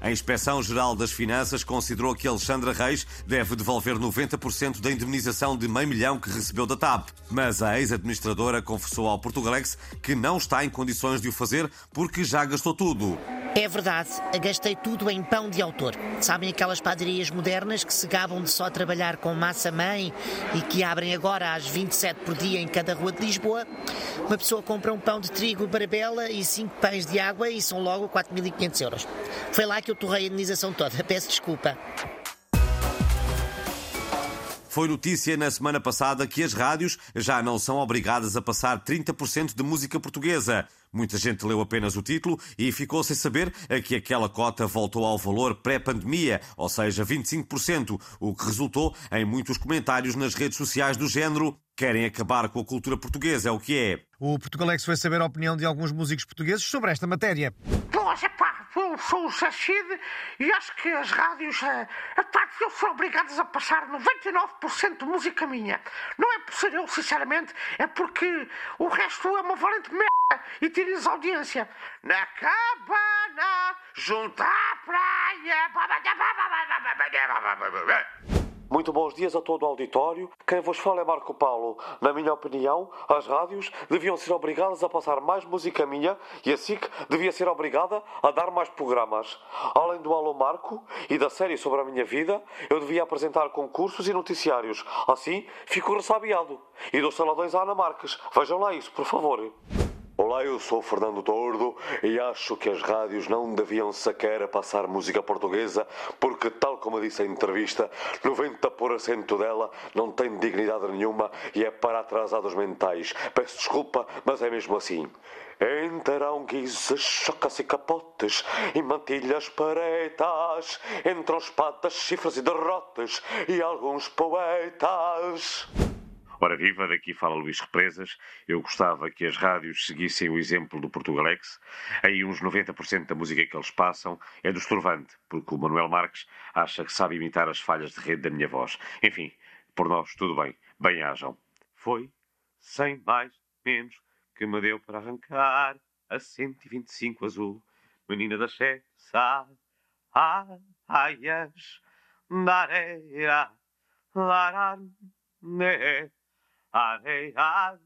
A Inspeção-Geral das Finanças considerou que Alexandra Reis deve devolver 90% da indemnização de meio milhão que recebeu da TAP. Mas a ex-administradora confessou ao Portugalex que não está em condições de o fazer porque já gastou tudo. É verdade, gastei tudo em pão de autor. Sabem aquelas padarias modernas que se gabam de só trabalhar com massa-mãe e que abrem agora às 27 por dia em cada rua de Lisboa? Uma pessoa compra um pão de trigo barabela e cinco pães de água e são logo 4.500 euros. Foi lá que eu torrei a indenização toda. Peço desculpa. Foi notícia na semana passada que as rádios já não são obrigadas a passar 30% de música portuguesa. Muita gente leu apenas o título e ficou sem saber que aquela cota voltou ao valor pré-pandemia, ou seja, 25%, o que resultou em muitos comentários nas redes sociais do género querem acabar com a cultura portuguesa, é o que é. O Portugalex foi saber a opinião de alguns músicos portugueses sobre esta matéria. Pois, epá, eu sou o Sachid e acho que as rádios, é, epá, deviam ser obrigadas a passar 99% de música minha. Não é por ser eu, sinceramente, é porque o resto é uma valente merda e tira-lhes audiência. Na cabana, junto à praia... Muito bons dias a todo o auditório. Quem vos fala é Marco Paulo. Na minha opinião, as rádios deviam ser obrigadas a passar mais música minha e a SIC devia ser obrigada a dar mais programas. Além do Alô Marco e da série sobre a minha vida, eu devia apresentar concursos e noticiários. Assim, fico ressabiado. E dou saladões à Ana Marques. Vejam lá isso, por favor. Olá, eu sou Fernando Tordo e acho que as rádios não deviam sequer passar música portuguesa porque, tal como disse em entrevista, 90% dela não tem dignidade nenhuma e é para atrasados mentais. Peço desculpa, mas é mesmo assim. Entrarão guizes, chocas e capotes e mantilhas paretas, entram espadas, chifres e derrotas e alguns poetas. Ora viva, daqui fala Luís Represas. Eu gostava que as rádios seguissem o exemplo do Portugalex. Aí uns 90% da música que eles passam é do Estrovante, porque o Manuel Marques acha que sabe imitar as falhas de rede da minha voz. Enfim, por nós, tudo bem. Bem-ajam. Foi, sem mais menos, que me deu para arrancar a 125 azul. Menina da Chessa, aias, da areia, larar, né. Areia